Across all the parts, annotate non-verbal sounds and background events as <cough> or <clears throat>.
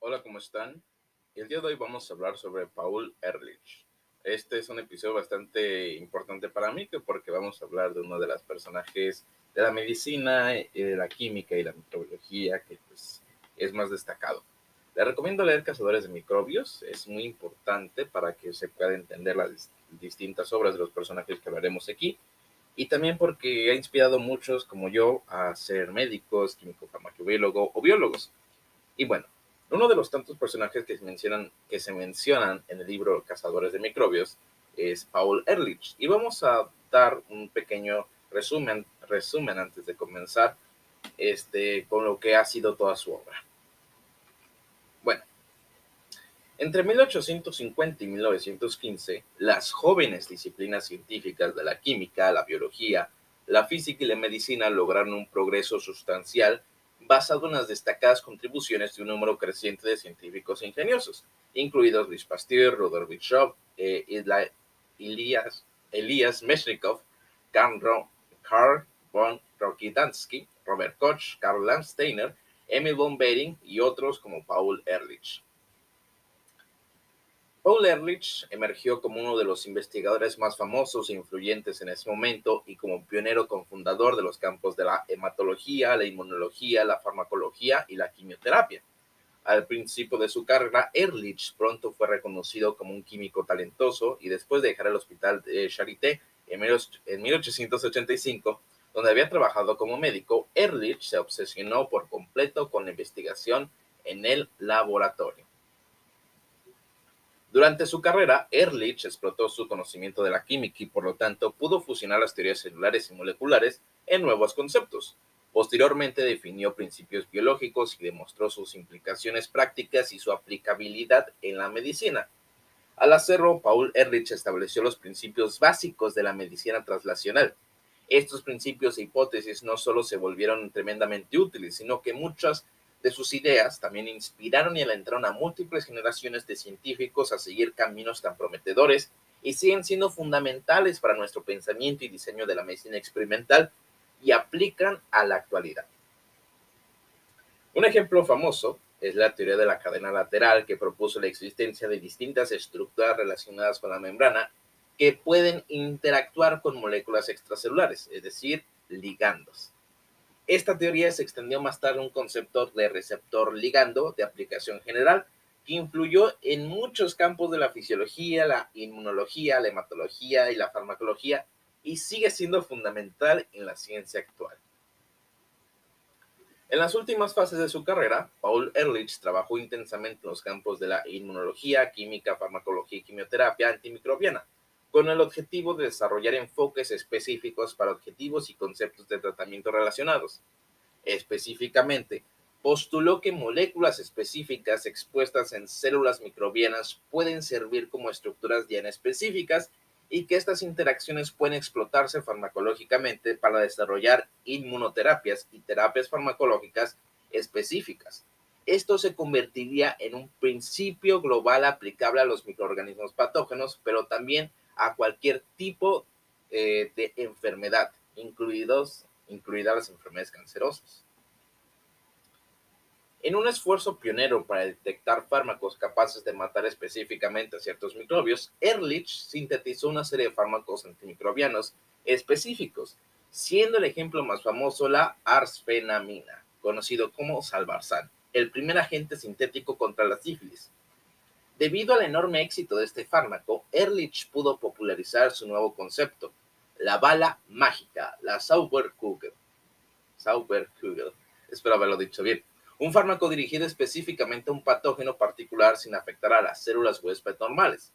Hola, ¿cómo están? El día de hoy vamos a hablar sobre Paul Ehrlich. Este es un episodio bastante importante para mí porque vamos a hablar de uno de los personajes de la medicina, de la química y la microbiología que pues, es más destacado. Le recomiendo leer Cazadores de Microbios, es muy importante para que se pueda entender las distintas obras de los personajes que hablaremos aquí y también porque ha inspirado a muchos como yo a ser médicos, químico farmacobiólogo o biólogos. Y bueno, uno de los tantos personajes que se mencionan, que se mencionan en el libro Cazadores de Microbios es Paul Ehrlich. Y vamos a dar un pequeño resumen, resumen antes de comenzar este, con lo que ha sido toda su obra. Bueno, entre 1850 y 1915, las jóvenes disciplinas científicas de la química, la biología, la física y la medicina lograron un progreso sustancial basado en las destacadas contribuciones de un número creciente de científicos ingeniosos, incluidos Luis Pasteur, Rudolf Bishop, eh, Elias, Elias Meshnikov, Karl von Rokidansky, Robert Koch, Karl Landsteiner, Emil von Behring y otros como Paul Ehrlich. Paul Ehrlich emergió como uno de los investigadores más famosos e influyentes en ese momento y como pionero cofundador de los campos de la hematología, la inmunología, la farmacología y la quimioterapia. Al principio de su carrera, Ehrlich pronto fue reconocido como un químico talentoso y después de dejar el hospital de Charité en 1885, donde había trabajado como médico, Ehrlich se obsesionó por completo con la investigación en el laboratorio. Durante su carrera, Ehrlich explotó su conocimiento de la química y por lo tanto pudo fusionar las teorías celulares y moleculares en nuevos conceptos. Posteriormente definió principios biológicos y demostró sus implicaciones prácticas y su aplicabilidad en la medicina. Al hacerlo, Paul Ehrlich estableció los principios básicos de la medicina translacional. Estos principios e hipótesis no solo se volvieron tremendamente útiles, sino que muchas de sus ideas también inspiraron y alentaron a múltiples generaciones de científicos a seguir caminos tan prometedores y siguen siendo fundamentales para nuestro pensamiento y diseño de la medicina experimental y aplican a la actualidad. Un ejemplo famoso es la teoría de la cadena lateral que propuso la existencia de distintas estructuras relacionadas con la membrana que pueden interactuar con moléculas extracelulares, es decir, ligandos. Esta teoría se extendió más tarde a un concepto de receptor ligando de aplicación general que influyó en muchos campos de la fisiología, la inmunología, la hematología y la farmacología y sigue siendo fundamental en la ciencia actual. En las últimas fases de su carrera, Paul Ehrlich trabajó intensamente en los campos de la inmunología, química, farmacología y quimioterapia antimicrobiana con el objetivo de desarrollar enfoques específicos para objetivos y conceptos de tratamiento relacionados. Específicamente, postuló que moléculas específicas expuestas en células microbianas pueden servir como estructuras DNA específicas y que estas interacciones pueden explotarse farmacológicamente para desarrollar inmunoterapias y terapias farmacológicas específicas. Esto se convertiría en un principio global aplicable a los microorganismos patógenos, pero también a cualquier tipo eh, de enfermedad, incluidos, incluidas las enfermedades cancerosas. En un esfuerzo pionero para detectar fármacos capaces de matar específicamente a ciertos microbios, Ehrlich sintetizó una serie de fármacos antimicrobianos específicos, siendo el ejemplo más famoso la arsfenamina, conocido como salvarsan, el primer agente sintético contra la sífilis. Debido al enorme éxito de este fármaco, Ehrlich pudo popularizar su nuevo concepto, la bala mágica, la Sauberkugel. Sauberkugel, espero haberlo dicho bien. Un fármaco dirigido específicamente a un patógeno particular sin afectar a las células huésped normales.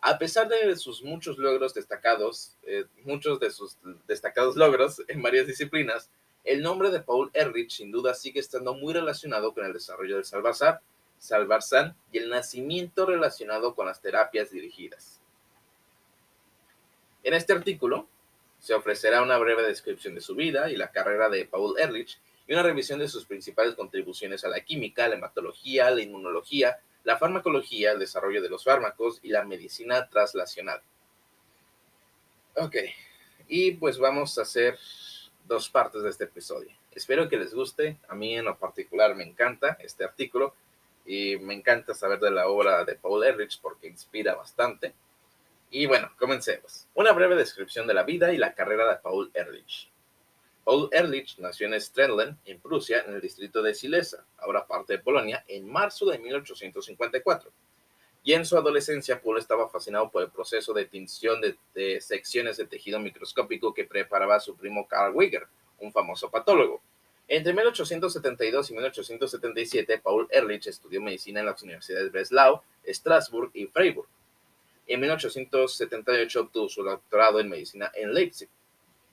A pesar de sus muchos logros destacados, eh, muchos de sus destacados logros en varias disciplinas, el nombre de Paul Ehrlich sin duda sigue estando muy relacionado con el desarrollo del Salvazar Salvarsan y el nacimiento relacionado con las terapias dirigidas. En este artículo se ofrecerá una breve descripción de su vida y la carrera de Paul Ehrlich y una revisión de sus principales contribuciones a la química, la hematología, la inmunología, la farmacología, el desarrollo de los fármacos y la medicina traslacional. Ok, y pues vamos a hacer dos partes de este episodio. Espero que les guste, a mí en lo particular me encanta este artículo y me encanta saber de la obra de Paul Ehrlich porque inspira bastante. Y bueno, comencemos. Una breve descripción de la vida y la carrera de Paul Ehrlich. Paul Ehrlich nació en Strellen, en Prusia, en el distrito de Silesa, ahora parte de Polonia, en marzo de 1854. Y en su adolescencia, Paul estaba fascinado por el proceso de tinción de, de secciones de tejido microscópico que preparaba su primo Carl Wigger, un famoso patólogo. Entre 1872 y 1877, Paul Ehrlich estudió medicina en las universidades de Breslau, Strasbourg y Freiburg. En 1878 obtuvo su doctorado en medicina en Leipzig.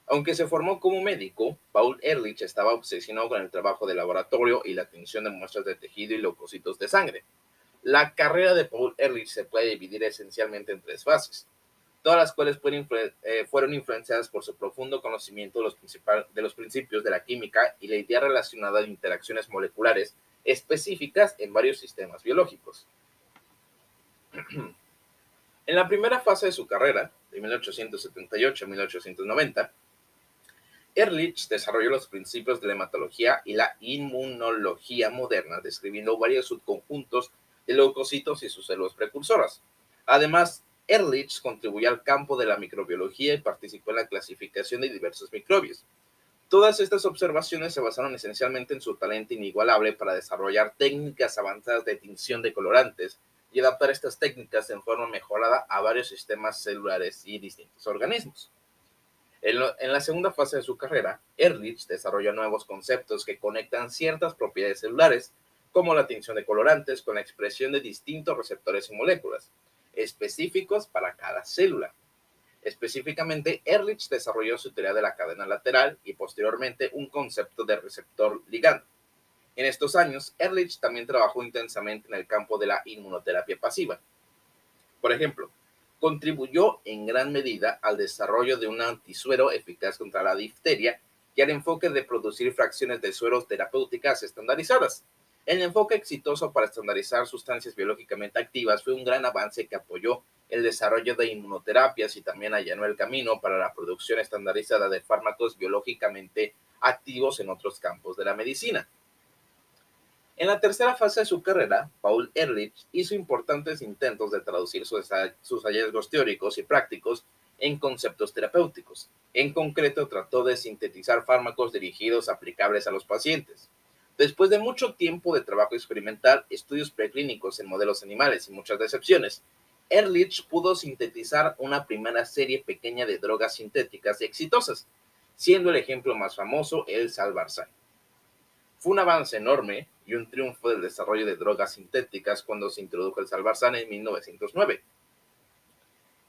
Aunque se formó como médico, Paul Ehrlich estaba obsesionado con el trabajo de laboratorio y la tinción de muestras de tejido y leucocitos de sangre. La carrera de Paul Ehrlich se puede dividir esencialmente en tres fases, todas las cuales eh, fueron influenciadas por su profundo conocimiento de los, principios de la química y la idea relacionada de interacciones moleculares específicas en varios sistemas biológicos. <clears throat> en la primera fase de su carrera, de 1878 a 1890, Ehrlich desarrolló los principios de la hematología y la inmunología moderna, describiendo varios subconjuntos de leucocitos y sus células precursoras. Además, Ehrlich contribuyó al campo de la microbiología y participó en la clasificación de diversos microbios. Todas estas observaciones se basaron esencialmente en su talento inigualable para desarrollar técnicas avanzadas de tinción de colorantes y adaptar estas técnicas en forma mejorada a varios sistemas celulares y distintos organismos. En, la segunda fase de su carrera, Ehrlich desarrolló nuevos conceptos que conectan ciertas propiedades celulares, como la tinción de colorantes, con la expresión de distintos receptores y moléculas, específicos para cada célula. Específicamente, Ehrlich desarrolló su teoría de la cadena lateral y posteriormente un concepto de receptor ligando. En estos años, Ehrlich también trabajó intensamente en el campo de la inmunoterapia pasiva. Por ejemplo, contribuyó en gran medida al desarrollo de un antisuero eficaz contra la difteria y al enfoque de producir fracciones de sueros terapéuticas estandarizadas. El enfoque exitoso para estandarizar sustancias biológicamente activas fue un gran avance que apoyó el desarrollo de inmunoterapias y también allanó el camino para la producción estandarizada de fármacos biológicamente activos en otros campos de la medicina. En la tercera fase de su carrera, Paul Ehrlich hizo importantes intentos de traducir sus, hallazgos teóricos y prácticos en conceptos terapéuticos. En concreto, trató de sintetizar fármacos dirigidos aplicables a los pacientes. Después de mucho tiempo de trabajo experimental, estudios preclínicos en modelos animales y muchas decepciones, Ehrlich pudo sintetizar una primera serie pequeña de drogas sintéticas exitosas, siendo el ejemplo más famoso el Salvarsan. Fue un avance enorme y un triunfo del desarrollo de drogas sintéticas cuando se introdujo el salvarsan en 1909.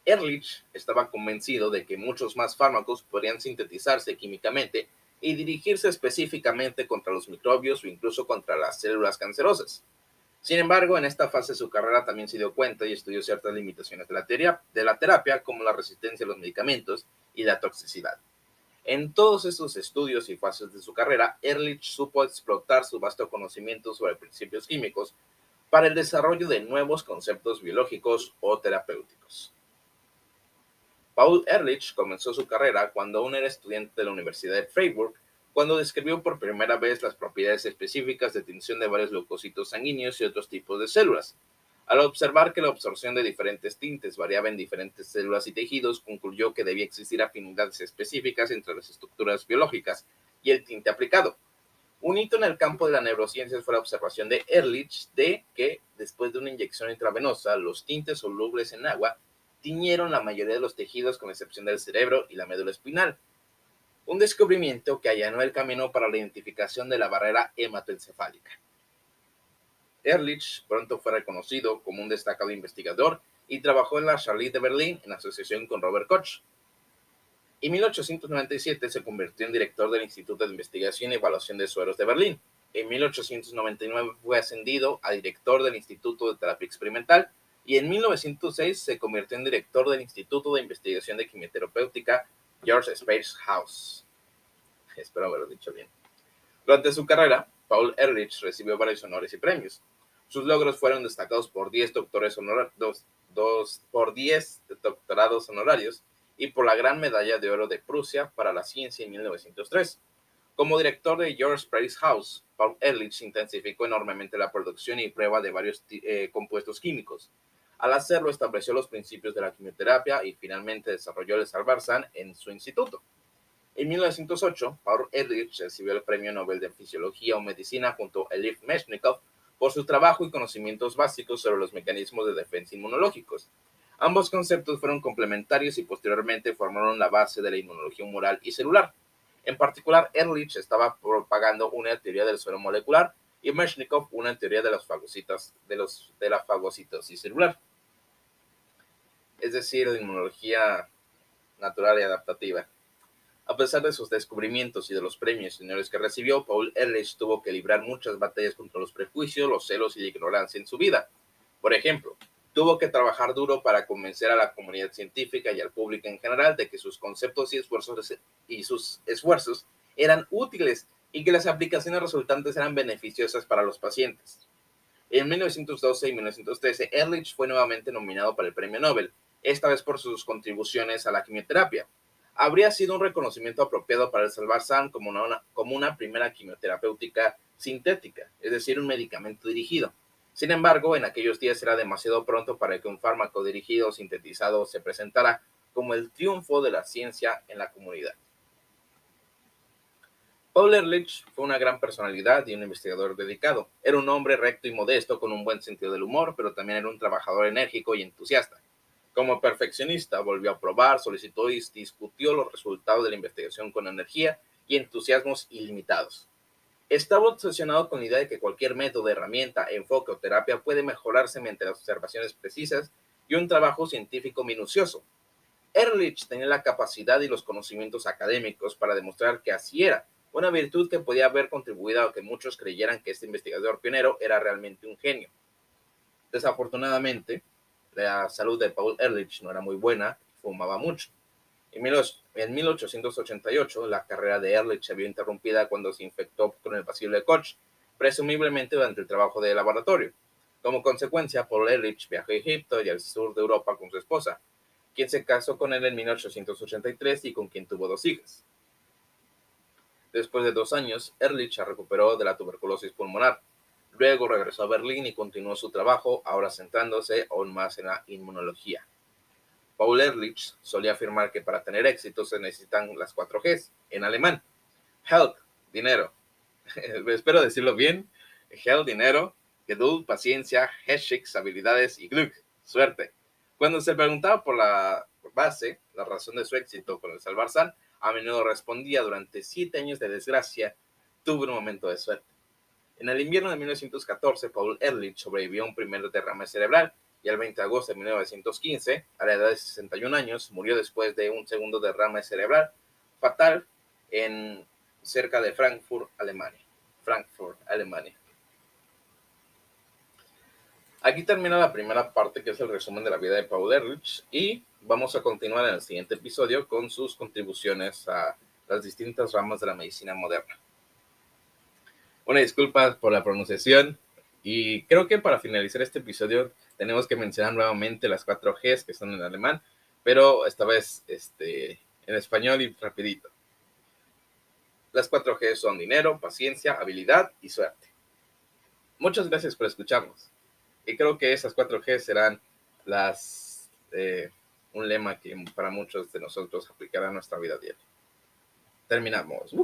Ehrlich estaba convencido de que muchos más fármacos podrían sintetizarse químicamente y dirigirse específicamente contra los microbios o incluso contra las células cancerosas. Sin embargo, en esta fase de su carrera también se dio cuenta y estudió ciertas limitaciones de la, terapia, como la resistencia a los medicamentos y la toxicidad. En todos estos estudios y fases de su carrera, Ehrlich supo explotar su vasto conocimiento sobre principios químicos para el desarrollo de nuevos conceptos biológicos o terapéuticos. Paul Ehrlich comenzó su carrera cuando aún era estudiante de la Universidad de Freiburg, cuando describió por primera vez las propiedades específicas de tinción de varios leucocitos sanguíneos y otros tipos de células, al observar que la absorción de diferentes tintes variaba en diferentes células y tejidos, concluyó que debía existir afinidades específicas entre las estructuras biológicas y el tinte aplicado. Un hito en el campo de la neurociencia fue la observación de Ehrlich de que, después de una inyección intravenosa, los tintes solubles en agua tiñeron la mayoría de los tejidos con excepción del cerebro y la médula espinal. Un descubrimiento que allanó el camino para la identificación de la barrera hematoencefálica. Ehrlich pronto fue reconocido como un destacado investigador y trabajó en la Charlie de Berlín en asociación con Robert Koch. En 1897 se convirtió en director del Instituto de Investigación y Evaluación de Sueros de Berlín. En 1899 fue ascendido a director del Instituto de Terapia Experimental y en 1906 se convirtió en director del Instituto de Investigación de Quimioterapéutica George Space House. Espero haberlo dicho bien. Durante su carrera, Paul Ehrlich recibió varios honores y premios. Sus logros fueron destacados por 10 doctores por 10 doctorados honorarios y por la Gran Medalla de Oro de Prusia para la Ciencia en 1903. Como director de George Price House, Paul Ehrlich intensificó enormemente la producción y prueba de varios eh, compuestos químicos. Al hacerlo, estableció los principios de la quimioterapia y finalmente desarrolló el Salvarsan en su instituto. En 1908, Paul Ehrlich recibió el Premio Nobel de Fisiología o Medicina junto a Elif Meshnikov por su trabajo y conocimientos básicos sobre los mecanismos de defensa inmunológicos. Ambos conceptos fueron complementarios y posteriormente formaron la base de la inmunología humoral y celular. En particular, Ehrlich estaba propagando una teoría del suelo molecular y Meshnikov una teoría de, los fagocitas, de, los, de la fagocitosis celular. Es decir, la inmunología natural y adaptativa. A pesar de sus descubrimientos y de los premios y honores que recibió, Paul Ehrlich tuvo que librar muchas batallas contra los prejuicios, los celos y la ignorancia en su vida. Por ejemplo, tuvo que trabajar duro para convencer a la comunidad científica y al público en general de que sus conceptos y esfuerzos, y sus esfuerzos eran útiles y que las aplicaciones resultantes eran beneficiosas para los pacientes. En 1912 y 1913, Ehrlich fue nuevamente nominado para el Premio Nobel, esta vez por sus contribuciones a la quimioterapia habría sido un reconocimiento apropiado para el Salvarsan como una, como una primera quimioterapéutica sintética, es decir, un medicamento dirigido. Sin embargo, en aquellos días era demasiado pronto para que un fármaco dirigido o sintetizado se presentara como el triunfo de la ciencia en la comunidad. Paul Ehrlich fue una gran personalidad y un investigador dedicado. Era un hombre recto y modesto con un buen sentido del humor, pero también era un trabajador enérgico y entusiasta. Como perfeccionista, volvió a probar, solicitó y discutió los resultados de la investigación con energía y entusiasmos ilimitados. Estaba obsesionado con la idea de que cualquier método, herramienta, enfoque o terapia puede mejorarse mediante observaciones precisas y un trabajo científico minucioso. Ehrlich tenía la capacidad y los conocimientos académicos para demostrar que así era, una virtud que podía haber contribuido a que muchos creyeran que este investigador pionero era realmente un genio. Desafortunadamente, la salud de Paul Ehrlich no era muy buena, fumaba mucho. En 1888, la carrera de Ehrlich se vio interrumpida cuando se infectó con el bacilo de Koch, presumiblemente durante el trabajo de laboratorio. Como consecuencia, Paul Ehrlich viajó a Egipto y al sur de Europa con su esposa, quien se casó con él en 1883 y con quien tuvo dos hijas. Después de dos años, Ehrlich se recuperó de la tuberculosis pulmonar Luego regresó a Berlín y continuó su trabajo, ahora centrándose aún más en la inmunología. Paul Ehrlich solía afirmar que para tener éxito se necesitan las cuatro Gs en alemán. Health, dinero. <laughs> Espero decirlo bien. Health, dinero. Geduld, paciencia. Geschick, habilidades. Y Glück, suerte. Cuando se preguntaba por la base, la razón de su éxito con el Salvarsan, a menudo respondía durante siete años de desgracia, tuve un momento de suerte. En el invierno de 1914, Paul Ehrlich sobrevivió a un primer derrame cerebral y el 20 de agosto de 1915, a la edad de 61 años, murió después de un segundo derrame cerebral fatal en cerca de Frankfurt, Alemania. Frankfurt, Alemania. Aquí termina la primera parte, que es el resumen de la vida de Paul Ehrlich, y vamos a continuar en el siguiente episodio con sus contribuciones a las distintas ramas de la medicina moderna. Una disculpa por la pronunciación. Y creo que para finalizar este episodio tenemos que mencionar nuevamente las cuatro Gs que son en alemán, pero esta vez este, en español y rapidito. Las cuatro G son dinero, paciencia, habilidad y suerte. Muchas gracias por escucharnos. Y creo que esas cuatro G serán las eh, un lema que para muchos de nosotros aplicará a nuestra vida diaria. Terminamos.